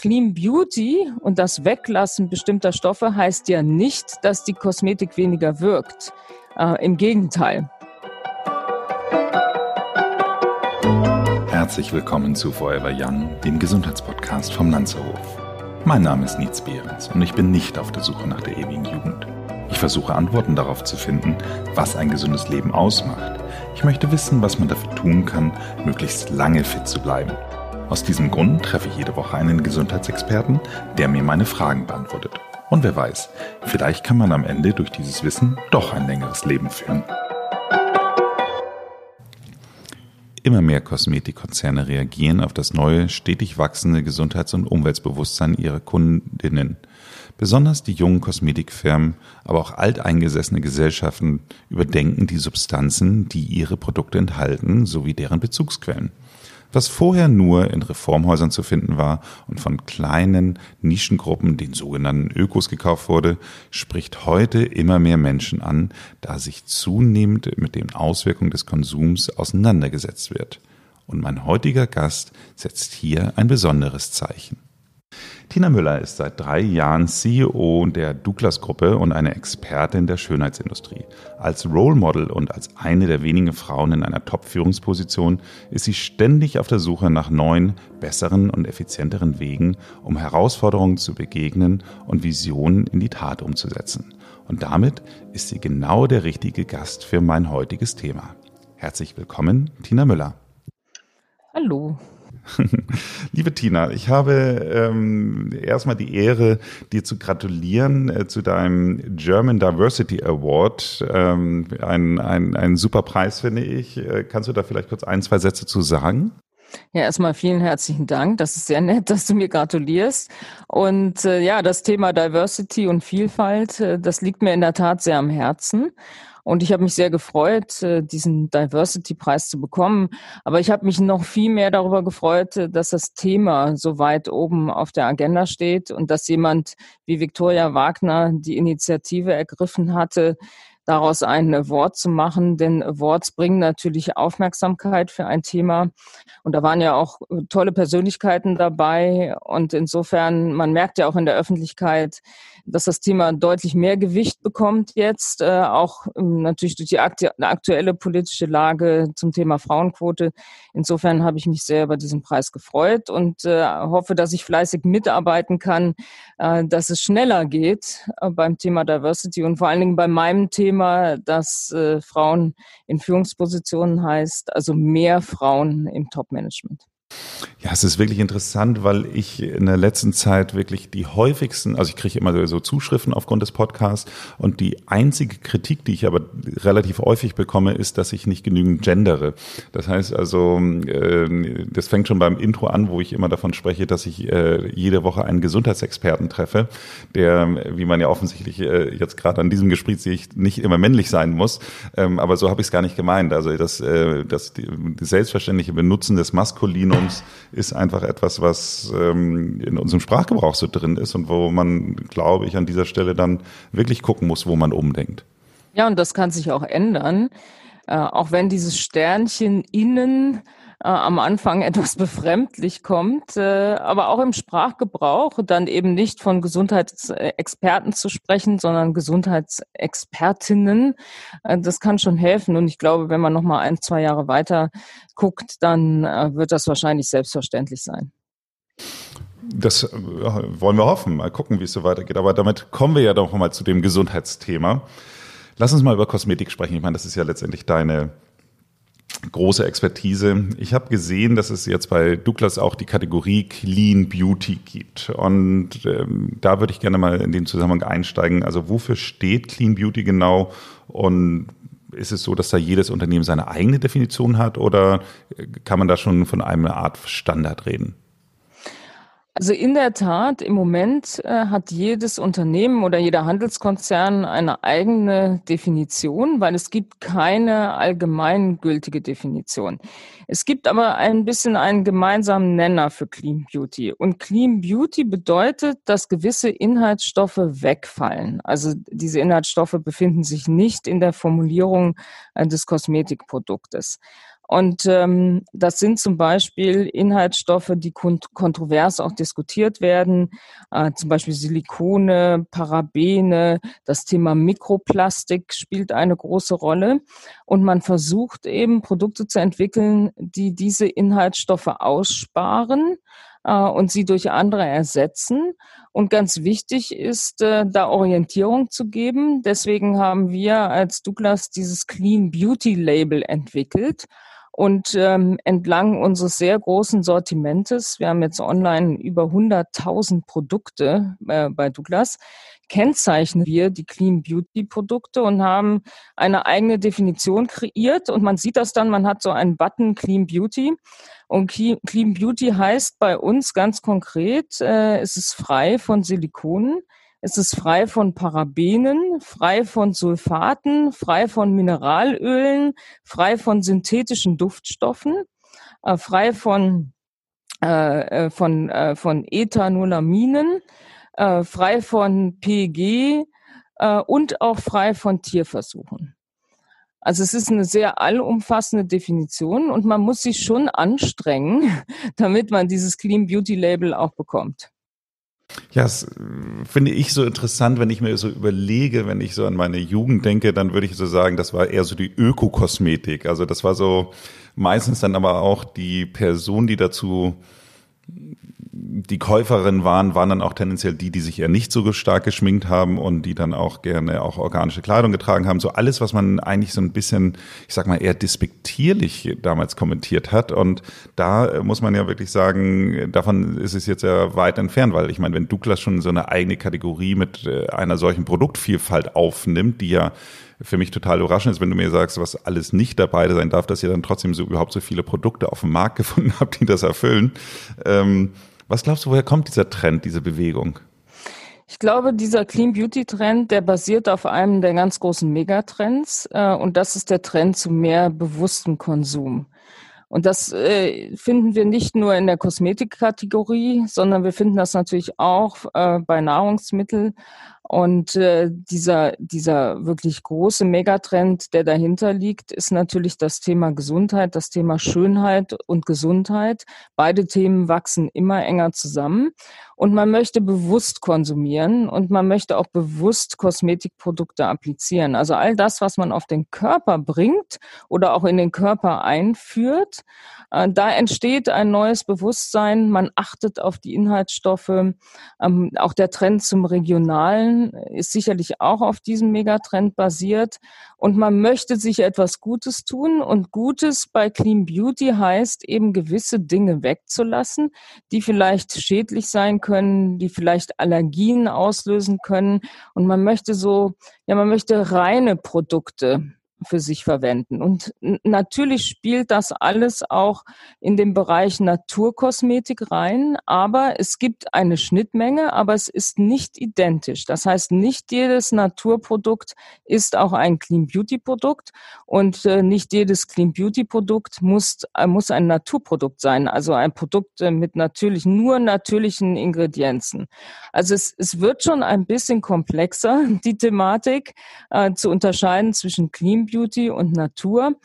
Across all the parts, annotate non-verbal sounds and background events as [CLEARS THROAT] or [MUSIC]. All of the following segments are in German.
Clean Beauty und das Weglassen bestimmter Stoffe heißt ja nicht, dass die Kosmetik weniger wirkt. Äh, Im Gegenteil. Herzlich willkommen zu Forever Young, dem Gesundheitspodcast vom Lanzerhof. Mein Name ist Nietz Behrens und ich bin nicht auf der Suche nach der ewigen Jugend. Ich versuche Antworten darauf zu finden, was ein gesundes Leben ausmacht. Ich möchte wissen, was man dafür tun kann, möglichst lange fit zu bleiben. Aus diesem Grund treffe ich jede Woche einen Gesundheitsexperten, der mir meine Fragen beantwortet. Und wer weiß, vielleicht kann man am Ende durch dieses Wissen doch ein längeres Leben führen. Immer mehr Kosmetikkonzerne reagieren auf das neue, stetig wachsende Gesundheits- und Umweltbewusstsein ihrer Kundinnen. Besonders die jungen Kosmetikfirmen, aber auch alteingesessene Gesellschaften überdenken die Substanzen, die ihre Produkte enthalten, sowie deren Bezugsquellen. Was vorher nur in Reformhäusern zu finden war und von kleinen Nischengruppen, den sogenannten Ökos, gekauft wurde, spricht heute immer mehr Menschen an, da sich zunehmend mit den Auswirkungen des Konsums auseinandergesetzt wird. Und mein heutiger Gast setzt hier ein besonderes Zeichen. Tina Müller ist seit drei Jahren CEO der Douglas-Gruppe und eine Expertin der Schönheitsindustrie. Als Role Model und als eine der wenigen Frauen in einer Top-Führungsposition ist sie ständig auf der Suche nach neuen, besseren und effizienteren Wegen, um Herausforderungen zu begegnen und Visionen in die Tat umzusetzen. Und damit ist sie genau der richtige Gast für mein heutiges Thema. Herzlich willkommen, Tina Müller. Hallo. [LAUGHS] Liebe Tina, ich habe ähm, erstmal die Ehre, dir zu gratulieren äh, zu deinem German Diversity Award. Ähm, ein, ein, ein super Preis, finde ich. Äh, kannst du da vielleicht kurz ein, zwei Sätze zu sagen? Ja, erstmal vielen herzlichen Dank. Das ist sehr nett, [LAUGHS] dass du mir gratulierst. Und äh, ja, das Thema Diversity und Vielfalt, äh, das liegt mir in der Tat sehr am Herzen. Und ich habe mich sehr gefreut, äh, diesen Diversity-Preis zu bekommen. Aber ich habe mich noch viel mehr darüber gefreut, äh, dass das Thema so weit oben auf der Agenda steht und dass jemand wie Viktoria Wagner die Initiative ergriffen hatte, daraus ein Wort zu machen, denn Awards bringen natürlich Aufmerksamkeit für ein Thema. Und da waren ja auch tolle Persönlichkeiten dabei. Und insofern, man merkt ja auch in der Öffentlichkeit, dass das Thema deutlich mehr Gewicht bekommt jetzt, äh, auch ähm, natürlich durch die aktuelle politische Lage zum Thema Frauenquote. Insofern habe ich mich sehr über diesen Preis gefreut und äh, hoffe, dass ich fleißig mitarbeiten kann, äh, dass es schneller geht äh, beim Thema Diversity und vor allen Dingen bei meinem Thema, dass äh, Frauen in Führungspositionen heißt, also mehr Frauen im Top-Management. Ja, es ist wirklich interessant, weil ich in der letzten Zeit wirklich die häufigsten, also ich kriege immer so Zuschriften aufgrund des Podcasts und die einzige Kritik, die ich aber relativ häufig bekomme, ist, dass ich nicht genügend gendere. Das heißt also, äh, das fängt schon beim Intro an, wo ich immer davon spreche, dass ich äh, jede Woche einen Gesundheitsexperten treffe, der, wie man ja offensichtlich äh, jetzt gerade an diesem Gespräch sehe ich, nicht immer männlich sein muss. Ähm, aber so habe ich es gar nicht gemeint. Also das, das, das selbstverständliche Benutzen des Maskulinums ist einfach etwas, was ähm, in unserem Sprachgebrauch so drin ist und wo man, glaube ich, an dieser Stelle dann wirklich gucken muss, wo man umdenkt. Ja, und das kann sich auch ändern. Äh, auch wenn dieses Sternchen innen äh, am Anfang etwas befremdlich kommt, äh, aber auch im Sprachgebrauch dann eben nicht von Gesundheitsexperten zu sprechen, sondern Gesundheitsexpertinnen. Äh, das kann schon helfen und ich glaube, wenn man noch mal ein, zwei Jahre weiter guckt, dann äh, wird das wahrscheinlich selbstverständlich sein. Das äh, wollen wir hoffen. Mal gucken, wie es so weitergeht. Aber damit kommen wir ja doch mal zu dem Gesundheitsthema. Lass uns mal über Kosmetik sprechen. Ich meine, das ist ja letztendlich deine große Expertise. Ich habe gesehen, dass es jetzt bei Douglas auch die Kategorie Clean Beauty gibt. Und ähm, da würde ich gerne mal in den Zusammenhang einsteigen. Also wofür steht Clean Beauty genau? Und ist es so, dass da jedes Unternehmen seine eigene Definition hat oder kann man da schon von einer Art Standard reden? Also in der Tat, im Moment äh, hat jedes Unternehmen oder jeder Handelskonzern eine eigene Definition, weil es gibt keine allgemeingültige Definition. Es gibt aber ein bisschen einen gemeinsamen Nenner für Clean Beauty. Und Clean Beauty bedeutet, dass gewisse Inhaltsstoffe wegfallen. Also diese Inhaltsstoffe befinden sich nicht in der Formulierung äh, des Kosmetikproduktes. Und ähm, das sind zum Beispiel Inhaltsstoffe, die kont kontrovers auch diskutiert werden, äh, zum Beispiel Silikone, Parabene, das Thema Mikroplastik spielt eine große Rolle. Und man versucht eben Produkte zu entwickeln, die diese Inhaltsstoffe aussparen äh, und sie durch andere ersetzen. Und ganz wichtig ist, äh, da Orientierung zu geben. Deswegen haben wir als Douglas dieses Clean Beauty Label entwickelt. Und ähm, entlang unseres sehr großen Sortimentes, wir haben jetzt online über 100.000 Produkte äh, bei Douglas, kennzeichnen wir die Clean Beauty Produkte und haben eine eigene Definition kreiert. Und man sieht das dann, man hat so einen Button Clean Beauty. Und Clean Beauty heißt bei uns ganz konkret, äh, es ist frei von Silikonen, es ist frei von Parabenen, frei von Sulfaten, frei von Mineralölen, frei von synthetischen Duftstoffen, äh, frei von, äh, äh von, äh, von Ethanolaminen, äh, frei von PG äh, und auch frei von Tierversuchen. Also es ist eine sehr allumfassende Definition und man muss sich schon anstrengen, [LAUGHS] damit man dieses Clean Beauty Label auch bekommt. Ja, das äh, finde ich so interessant, wenn ich mir so überlege, wenn ich so an meine Jugend denke, dann würde ich so sagen, das war eher so die Ökokosmetik. Also das war so meistens dann aber auch die Person, die dazu die Käuferinnen waren, waren dann auch tendenziell die, die sich eher nicht so stark geschminkt haben und die dann auch gerne auch organische Kleidung getragen haben. So alles, was man eigentlich so ein bisschen, ich sag mal, eher despektierlich damals kommentiert hat. Und da muss man ja wirklich sagen, davon ist es jetzt ja weit entfernt, weil ich meine, wenn Douglas schon so eine eigene Kategorie mit äh, einer solchen Produktvielfalt aufnimmt, die ja für mich total überraschend ist, wenn du mir sagst, was alles nicht dabei sein darf, dass ihr dann trotzdem so überhaupt so viele Produkte auf dem Markt [LAUGHS] gefunden habt, die das erfüllen. Ähm, was glaubst du, woher kommt dieser Trend, diese Bewegung? Ich glaube, dieser Clean Beauty Trend, der basiert auf einem der ganz großen Megatrends äh, und das ist der Trend zu mehr bewusstem Konsum. Und das äh, finden wir nicht nur in der Kosmetikkategorie, sondern wir finden das natürlich auch äh, bei Nahrungsmitteln. Und äh, dieser, dieser wirklich große Megatrend, der dahinter liegt, ist natürlich das Thema Gesundheit, das Thema Schönheit und Gesundheit. Beide Themen wachsen immer enger zusammen. Und man möchte bewusst konsumieren und man möchte auch bewusst Kosmetikprodukte applizieren. Also all das, was man auf den Körper bringt oder auch in den Körper einführt, äh, da entsteht ein neues Bewusstsein. Man achtet auf die Inhaltsstoffe. Ähm, auch der Trend zum Regionalen ist sicherlich auch auf diesem Megatrend basiert. Und man möchte sich etwas Gutes tun. Und Gutes bei Clean Beauty heißt eben gewisse Dinge wegzulassen, die vielleicht schädlich sein können, die vielleicht Allergien auslösen können. Und man möchte so, ja, man möchte reine Produkte für sich verwenden. Und natürlich spielt das alles auch in den Bereich Naturkosmetik rein, aber es gibt eine Schnittmenge, aber es ist nicht identisch. Das heißt, nicht jedes Naturprodukt ist auch ein Clean Beauty Produkt und äh, nicht jedes Clean Beauty Produkt muss, äh, muss ein Naturprodukt sein, also ein Produkt äh, mit natürlich nur natürlichen Ingredienzen. Also es, es wird schon ein bisschen komplexer, [LAUGHS] die Thematik äh, zu unterscheiden zwischen Clean Beauty und Natur.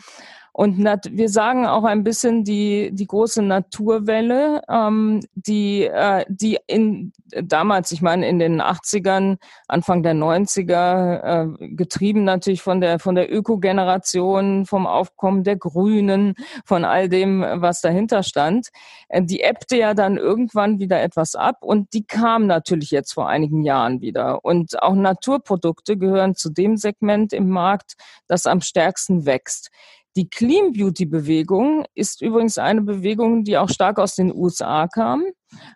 Und wir sagen auch ein bisschen die, die große Naturwelle, ähm, die, äh, die in, damals, ich meine, in den 80ern, Anfang der 90er, äh, getrieben natürlich von der, von der Ökogeneration, vom Aufkommen der Grünen, von all dem, was dahinter stand, äh, die ebbte ja dann irgendwann wieder etwas ab und die kam natürlich jetzt vor einigen Jahren wieder. Und auch Naturprodukte gehören zu dem Segment im Markt, das am stärksten wächst. Die Clean Beauty Bewegung ist übrigens eine Bewegung, die auch stark aus den USA kam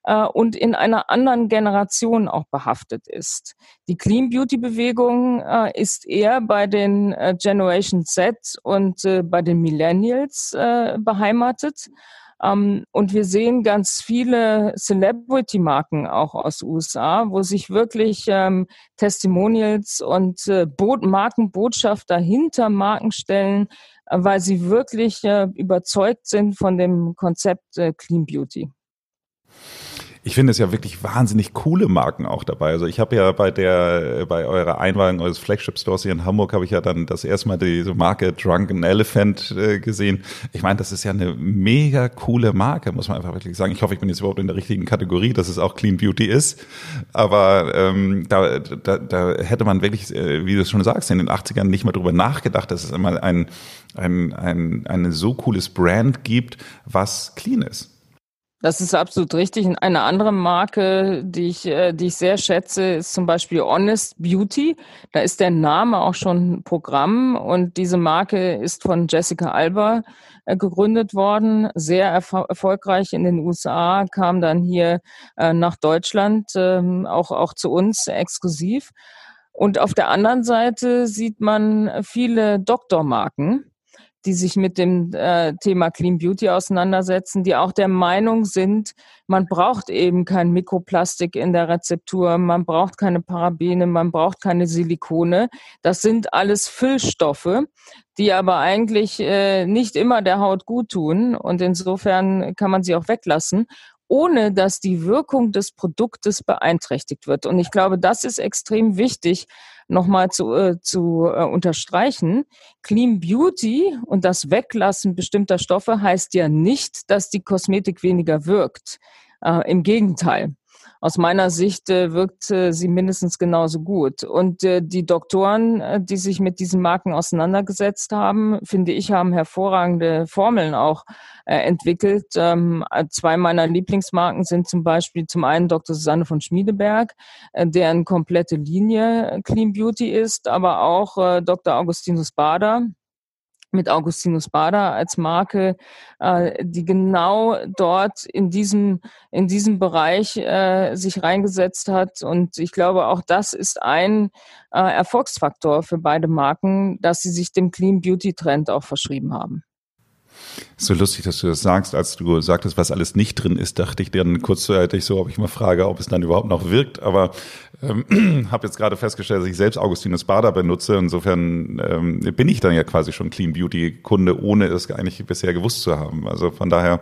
äh, und in einer anderen Generation auch behaftet ist. Die Clean Beauty Bewegung äh, ist eher bei den äh, Generation Z und äh, bei den Millennials äh, beheimatet. Ähm, und wir sehen ganz viele Celebrity-Marken auch aus USA, wo sich wirklich ähm, Testimonials und äh, Markenbotschafter hinter Marken stellen, weil sie wirklich äh, überzeugt sind von dem Konzept äh, Clean Beauty. Ich finde es ja wirklich wahnsinnig coole Marken auch dabei. Also ich habe ja bei der, bei eurer Einwahlung eures Flagship-Stores hier in Hamburg habe ich ja dann das erste Mal diese Marke Drunken Elephant äh, gesehen. Ich meine, das ist ja eine mega coole Marke, muss man einfach wirklich sagen. Ich hoffe, ich bin jetzt überhaupt in der richtigen Kategorie, dass es auch Clean Beauty ist. Aber ähm, da, da, da hätte man wirklich, äh, wie du es schon sagst, in den 80ern nicht mal drüber nachgedacht, dass es immer ein, ein, ein, ein so cooles Brand gibt, was clean ist. Das ist absolut richtig. Eine andere Marke, die ich, äh, die ich sehr schätze, ist zum Beispiel Honest Beauty. Da ist der Name auch schon Programm und diese Marke ist von Jessica Alba äh, gegründet worden, sehr erfolgreich in den USA, kam dann hier äh, nach Deutschland, ähm, auch, auch zu uns exklusiv. Und auf der anderen Seite sieht man viele Doktormarken, die sich mit dem äh, Thema Clean Beauty auseinandersetzen, die auch der Meinung sind, man braucht eben kein Mikroplastik in der Rezeptur, man braucht keine Parabene, man braucht keine Silikone. Das sind alles Füllstoffe, die aber eigentlich äh, nicht immer der Haut gut tun. Und insofern kann man sie auch weglassen ohne dass die Wirkung des Produktes beeinträchtigt wird. Und ich glaube, das ist extrem wichtig, nochmal zu, äh, zu äh, unterstreichen. Clean Beauty und das Weglassen bestimmter Stoffe heißt ja nicht, dass die Kosmetik weniger wirkt. Äh, Im Gegenteil aus meiner Sicht äh, wirkt äh, sie mindestens genauso gut. Und äh, die Doktoren, äh, die sich mit diesen Marken auseinandergesetzt haben, finde ich, haben hervorragende Formeln auch äh, entwickelt. Ähm, zwei meiner Lieblingsmarken sind zum Beispiel zum einen Dr. Susanne von Schmiedeberg, äh, deren komplette Linie Clean Beauty ist, aber auch äh, Dr. Augustinus Bader, mit Augustinus Bader als Marke, äh, die genau dort in diesem, in diesem Bereich äh, sich reingesetzt hat. Und ich glaube, auch das ist ein äh, Erfolgsfaktor für beide Marken, dass sie sich dem Clean Beauty Trend auch verschrieben haben. So lustig, dass du das sagst. Als du sagtest, was alles nicht drin ist, dachte ich dann kurzzeitig so, ob ich mal frage, ob es dann überhaupt noch wirkt. Aber ähm, [CLEARS THROAT] habe jetzt gerade festgestellt, dass ich selbst Augustinus Bader benutze. Insofern ähm, bin ich dann ja quasi schon Clean Beauty Kunde, ohne es eigentlich bisher gewusst zu haben. Also von daher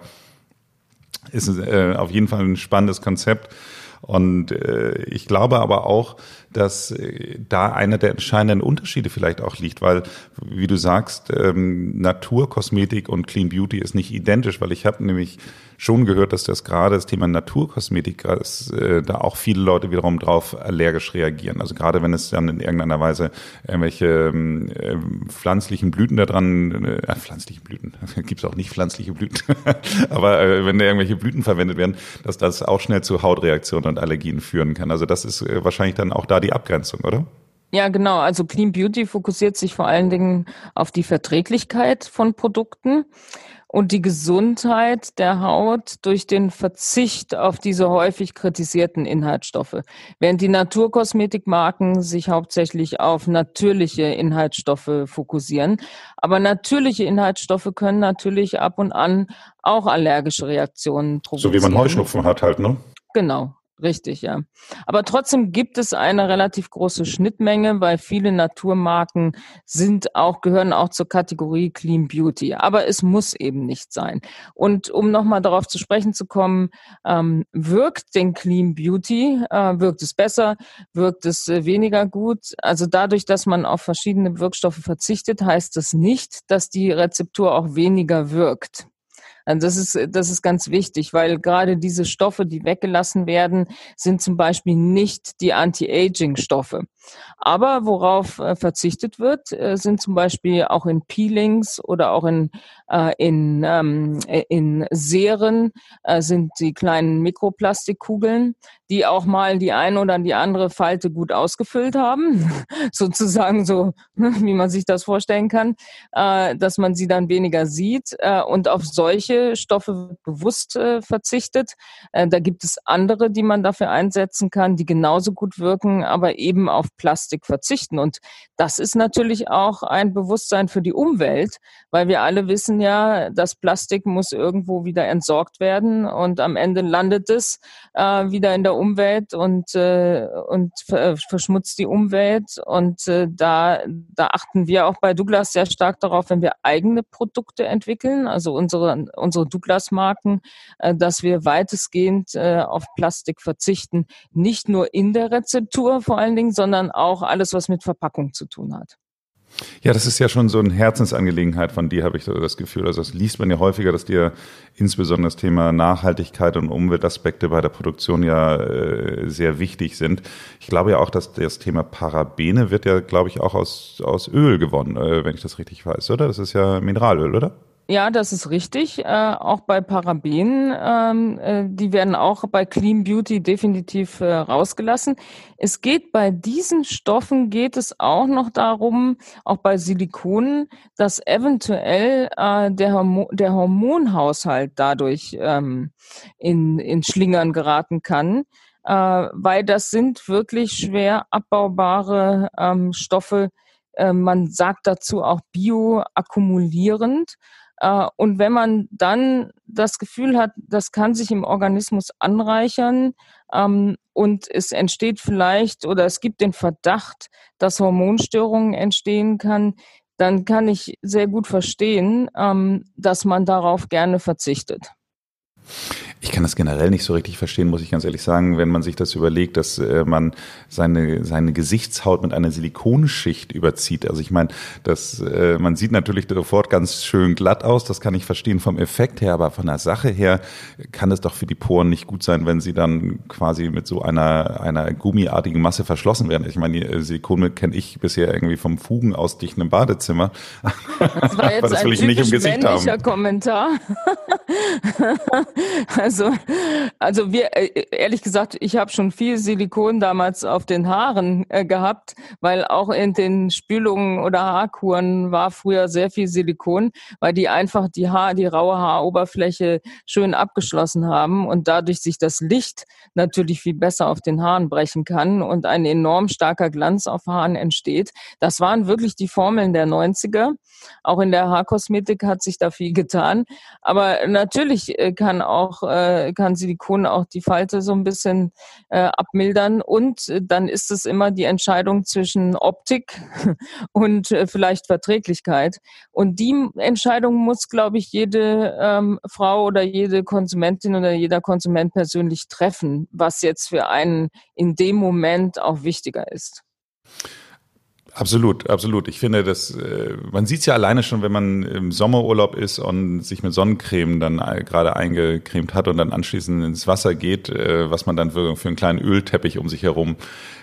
ist es äh, auf jeden Fall ein spannendes Konzept. Und äh, ich glaube aber auch, dass äh, da einer der entscheidenden Unterschiede vielleicht auch liegt, weil, wie du sagst, ähm, Naturkosmetik und Clean Beauty ist nicht identisch, weil ich habe nämlich schon gehört, dass das gerade das Thema Naturkosmetik ist, äh, da auch viele Leute wiederum drauf allergisch reagieren. Also gerade wenn es dann in irgendeiner Weise irgendwelche ähm, äh, pflanzlichen Blüten da dran, äh, pflanzlichen Blüten, [LAUGHS] gibt es auch nicht pflanzliche Blüten, [LAUGHS] aber äh, wenn da irgendwelche Blüten verwendet werden, dass das auch schnell zu Hautreaktionen und Allergien führen kann. Also das ist äh, wahrscheinlich dann auch da die Abgrenzung, oder? Ja, genau. Also Clean Beauty fokussiert sich vor allen Dingen auf die Verträglichkeit von Produkten und die Gesundheit der Haut durch den Verzicht auf diese häufig kritisierten Inhaltsstoffe. Während die Naturkosmetikmarken sich hauptsächlich auf natürliche Inhaltsstoffe fokussieren. Aber natürliche Inhaltsstoffe können natürlich ab und an auch allergische Reaktionen provozieren. So wie man Heuschnupfen hat halt, ne? Genau. Richtig, ja. Aber trotzdem gibt es eine relativ große Schnittmenge, weil viele Naturmarken sind auch, gehören auch zur Kategorie Clean Beauty. Aber es muss eben nicht sein. Und um nochmal darauf zu sprechen zu kommen, ähm, wirkt den Clean Beauty, äh, wirkt es besser, wirkt es äh, weniger gut? Also dadurch, dass man auf verschiedene Wirkstoffe verzichtet, heißt das nicht, dass die Rezeptur auch weniger wirkt. Also das ist, das ist ganz wichtig, weil gerade diese Stoffe, die weggelassen werden, sind zum Beispiel nicht die Anti-Aging-Stoffe. Aber worauf äh, verzichtet wird, äh, sind zum Beispiel auch in Peelings oder auch in, äh, in, ähm, in Serien äh, sind die kleinen Mikroplastikkugeln, die auch mal die eine oder die andere Falte gut ausgefüllt haben, [LAUGHS] sozusagen so, [LAUGHS] wie man sich das vorstellen kann, äh, dass man sie dann weniger sieht. Äh, und auf solche Stoffe wird bewusst äh, verzichtet. Äh, da gibt es andere, die man dafür einsetzen kann, die genauso gut wirken, aber eben auf Plastik verzichten. Und das ist natürlich auch ein Bewusstsein für die Umwelt, weil wir alle wissen ja, das Plastik muss irgendwo wieder entsorgt werden und am Ende landet es äh, wieder in der Umwelt und, äh, und verschmutzt die Umwelt. Und äh, da, da achten wir auch bei Douglas sehr stark darauf, wenn wir eigene Produkte entwickeln, also unsere, unsere Douglas-Marken, äh, dass wir weitestgehend äh, auf Plastik verzichten. Nicht nur in der Rezeptur vor allen Dingen, sondern auch alles, was mit Verpackung zu tun hat. Ja, das ist ja schon so eine Herzensangelegenheit von dir, habe ich das Gefühl. Also das liest man ja häufiger, dass dir insbesondere das Thema Nachhaltigkeit und Umweltaspekte bei der Produktion ja äh, sehr wichtig sind. Ich glaube ja auch, dass das Thema Parabene wird ja, glaube ich, auch aus, aus Öl gewonnen, äh, wenn ich das richtig weiß, oder? Das ist ja Mineralöl, oder? Ja, das ist richtig. Äh, auch bei Parabenen, ähm, äh, die werden auch bei Clean Beauty definitiv äh, rausgelassen. Es geht bei diesen Stoffen geht es auch noch darum, auch bei Silikonen, dass eventuell äh, der, Hormo der Hormonhaushalt dadurch ähm, in, in Schlingern geraten kann, äh, weil das sind wirklich schwer abbaubare ähm, Stoffe. Äh, man sagt dazu auch bioakkumulierend. Äh, und wenn man dann das Gefühl hat, das kann sich im Organismus anreichern ähm, und es entsteht vielleicht oder es gibt den Verdacht, dass Hormonstörungen entstehen kann, dann kann ich sehr gut verstehen, ähm, dass man darauf gerne verzichtet. Ich kann das generell nicht so richtig verstehen, muss ich ganz ehrlich sagen, wenn man sich das überlegt, dass äh, man seine, seine Gesichtshaut mit einer Silikonschicht überzieht. Also ich meine, das, äh, man sieht natürlich sofort ganz schön glatt aus, das kann ich verstehen vom Effekt her, aber von der Sache her kann es doch für die Poren nicht gut sein, wenn sie dann quasi mit so einer, einer gummiartigen Masse verschlossen werden. Ich meine, die äh, Silikone kenne ich bisher irgendwie vom Fugen ausdichten im Badezimmer. Das war [LAUGHS] jetzt das will ein ich nicht im Gesicht haben. Kommentar. [LAUGHS] Also, also wir, äh, ehrlich gesagt, ich habe schon viel Silikon damals auf den Haaren äh, gehabt, weil auch in den Spülungen oder Haarkuren war früher sehr viel Silikon, weil die einfach die Haar, die raue Haaroberfläche schön abgeschlossen haben und dadurch sich das Licht natürlich viel besser auf den Haaren brechen kann und ein enorm starker Glanz auf Haaren entsteht. Das waren wirklich die Formeln der 90er. Auch in der Haarkosmetik hat sich da viel getan. Aber natürlich äh, kann auch äh, kann Silikon auch die Falte so ein bisschen äh, abmildern. Und äh, dann ist es immer die Entscheidung zwischen Optik [LAUGHS] und äh, vielleicht Verträglichkeit. Und die Entscheidung muss, glaube ich, jede ähm, Frau oder jede Konsumentin oder jeder Konsument persönlich treffen, was jetzt für einen in dem Moment auch wichtiger ist. Absolut, absolut. Ich finde, dass äh, man sieht es ja alleine schon, wenn man im Sommerurlaub ist und sich mit Sonnencreme dann gerade eingecremt hat und dann anschließend ins Wasser geht, äh, was man dann für, einen kleinen Ölteppich um sich herum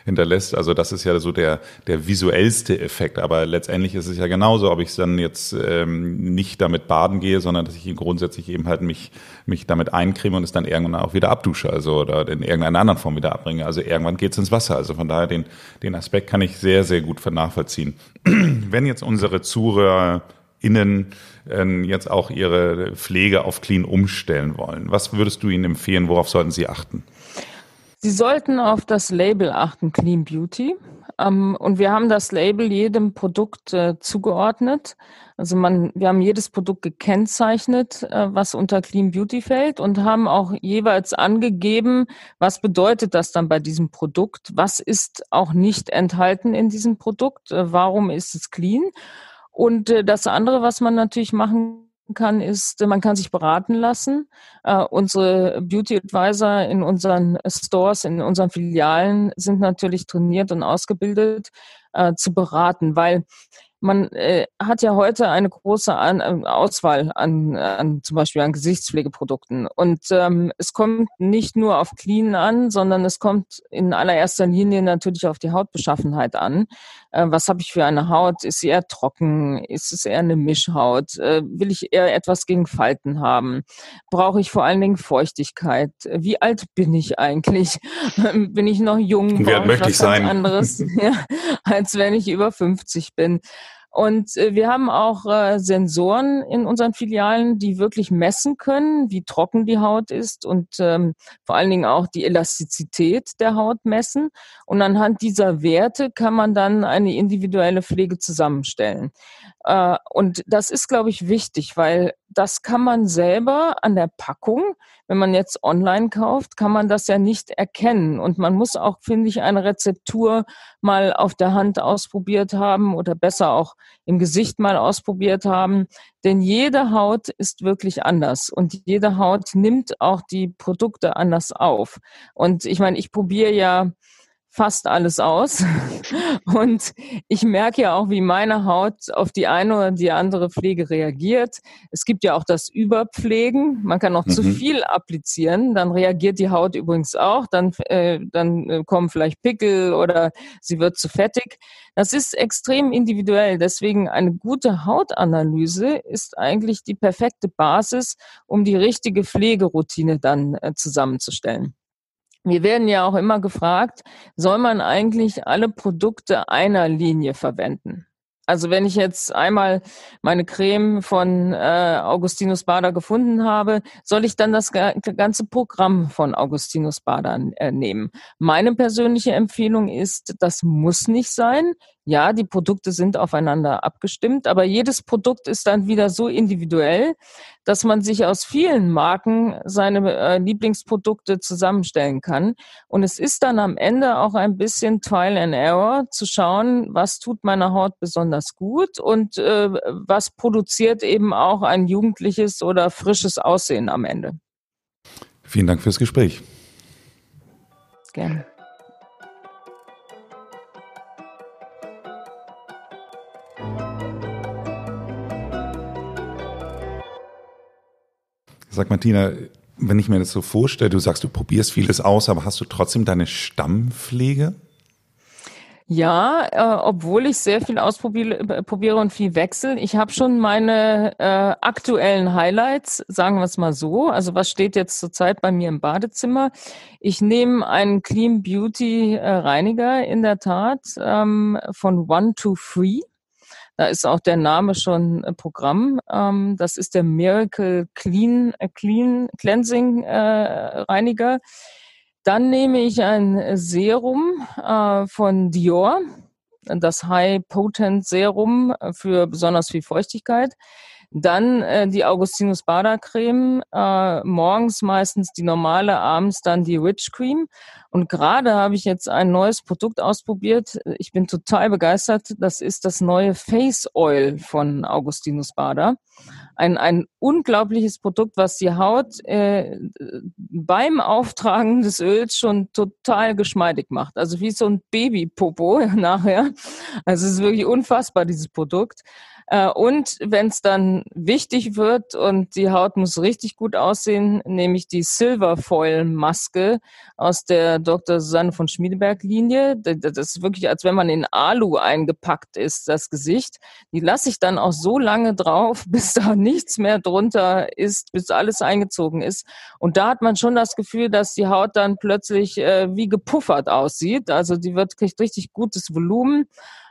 hinterlässt. Also das ist ja so der, der visuellste Effekt. Aber letztendlich ist es ja genauso, ob ich dann jetzt ähm, nicht damit baden gehe, sondern dass ich grundsätzlich eben halt mich, mich damit eincreme und es dann irgendwann auch wieder abdusche, also oder in irgendeiner anderen Form wieder abbringe. Also irgendwann geht's ins Wasser. Also von daher den, den Aspekt kann ich sehr, sehr gut nachvollziehen. [CLEARS THROAT] Wenn jetzt unsere Zuhörer Innen äh, jetzt auch ihre Pflege auf Clean umstellen wollen. Was würdest du ihnen empfehlen? Worauf sollten sie achten? Sie sollten auf das Label achten, Clean Beauty. Ähm, und wir haben das Label jedem Produkt äh, zugeordnet. Also man, wir haben jedes Produkt gekennzeichnet, äh, was unter Clean Beauty fällt und haben auch jeweils angegeben, was bedeutet das dann bei diesem Produkt? Was ist auch nicht enthalten in diesem Produkt? Äh, warum ist es clean? Und äh, das andere, was man natürlich machen kann, ist, man kann sich beraten lassen. Uh, unsere Beauty Advisor in unseren Stores, in unseren Filialen sind natürlich trainiert und ausgebildet uh, zu beraten, weil man äh, hat ja heute eine große an, äh, Auswahl an, an zum Beispiel an Gesichtspflegeprodukten. Und ähm, es kommt nicht nur auf Clean an, sondern es kommt in allererster Linie natürlich auf die Hautbeschaffenheit an. Äh, was habe ich für eine Haut? Ist sie eher trocken? Ist es eher eine Mischhaut? Äh, will ich eher etwas gegen Falten haben? Brauche ich vor allen Dingen Feuchtigkeit? Wie alt bin ich eigentlich? [LAUGHS] bin ich noch jung? Wie alt möchte ich sein? anderes, [LAUGHS] ja, als wenn ich über 50 bin. Und äh, wir haben auch äh, Sensoren in unseren Filialen, die wirklich messen können, wie trocken die Haut ist und ähm, vor allen Dingen auch die Elastizität der Haut messen. Und anhand dieser Werte kann man dann eine individuelle Pflege zusammenstellen. Äh, und das ist, glaube ich, wichtig, weil das kann man selber an der Packung, wenn man jetzt online kauft, kann man das ja nicht erkennen. Und man muss auch, finde ich, eine Rezeptur mal auf der Hand ausprobiert haben oder besser auch im Gesicht mal ausprobiert haben. Denn jede Haut ist wirklich anders und jede Haut nimmt auch die Produkte anders auf. Und ich meine, ich probiere ja fast alles aus. [LAUGHS] Und ich merke ja auch, wie meine Haut auf die eine oder die andere Pflege reagiert. Es gibt ja auch das Überpflegen. Man kann auch mhm. zu viel applizieren. Dann reagiert die Haut übrigens auch. Dann, äh, dann äh, kommen vielleicht Pickel oder sie wird zu fettig. Das ist extrem individuell. Deswegen eine gute Hautanalyse ist eigentlich die perfekte Basis, um die richtige Pflegeroutine dann äh, zusammenzustellen. Wir werden ja auch immer gefragt, soll man eigentlich alle Produkte einer Linie verwenden? Also wenn ich jetzt einmal meine Creme von äh, Augustinus Bader gefunden habe, soll ich dann das ganze Programm von Augustinus Bader äh, nehmen? Meine persönliche Empfehlung ist, das muss nicht sein. Ja, die Produkte sind aufeinander abgestimmt, aber jedes Produkt ist dann wieder so individuell, dass man sich aus vielen Marken seine äh, Lieblingsprodukte zusammenstellen kann. Und es ist dann am Ende auch ein bisschen Trial and Error zu schauen, was tut meiner Haut besonders gut und äh, was produziert eben auch ein jugendliches oder frisches Aussehen am Ende. Vielen Dank fürs Gespräch. Gerne. Sag Martina, wenn ich mir das so vorstelle, du sagst, du probierst vieles aus, aber hast du trotzdem deine Stammpflege? Ja, äh, obwohl ich sehr viel ausprobiere äh, und viel wechsle. Ich habe schon meine äh, aktuellen Highlights, sagen wir es mal so. Also was steht jetzt zurzeit bei mir im Badezimmer? Ich nehme einen Clean Beauty äh, Reiniger in der Tat ähm, von One to Free. Da ist auch der Name schon Programm. Ähm, das ist der Miracle Clean, äh, Clean Cleansing äh, Reiniger. Dann nehme ich ein Serum äh, von Dior, das High Potent Serum für besonders viel Feuchtigkeit. Dann äh, die Augustinus Bader Creme, äh, morgens meistens die normale, abends dann die Rich Cream. Und gerade habe ich jetzt ein neues Produkt ausprobiert. Ich bin total begeistert. Das ist das neue Face Oil von Augustinus Bader. Ein, ein unglaubliches Produkt, was die Haut äh, beim Auftragen des Öls schon total geschmeidig macht. Also wie so ein Babypopo [LAUGHS] nachher. Also es ist wirklich unfassbar, dieses Produkt. Äh, und wenn es dann wichtig wird und die Haut muss richtig gut aussehen, nehme ich die Silver Foil Maske aus der Dr. Susanne von Schmiedeberg Linie. Das ist wirklich, als wenn man in Alu eingepackt ist, das Gesicht. Die lasse ich dann auch so lange drauf, [LAUGHS] bis da nichts mehr drunter ist, bis alles eingezogen ist. Und da hat man schon das Gefühl, dass die Haut dann plötzlich äh, wie gepuffert aussieht. Also die wird kriegt richtig gutes Volumen.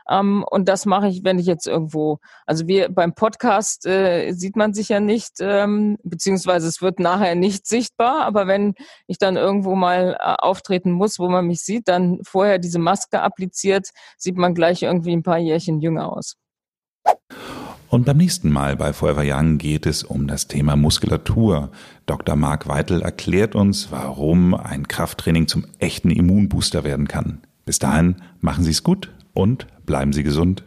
Ähm, und das mache ich, wenn ich jetzt irgendwo, also wir beim Podcast äh, sieht man sich ja nicht, ähm, beziehungsweise es wird nachher nicht sichtbar, aber wenn ich dann irgendwo mal äh, auftreten muss, wo man mich sieht, dann vorher diese Maske appliziert, sieht man gleich irgendwie ein paar Jährchen jünger aus. Und beim nächsten Mal bei Forever Young geht es um das Thema Muskulatur. Dr. Marc Weitel erklärt uns, warum ein Krafttraining zum echten Immunbooster werden kann. Bis dahin, machen Sie es gut und bleiben Sie gesund.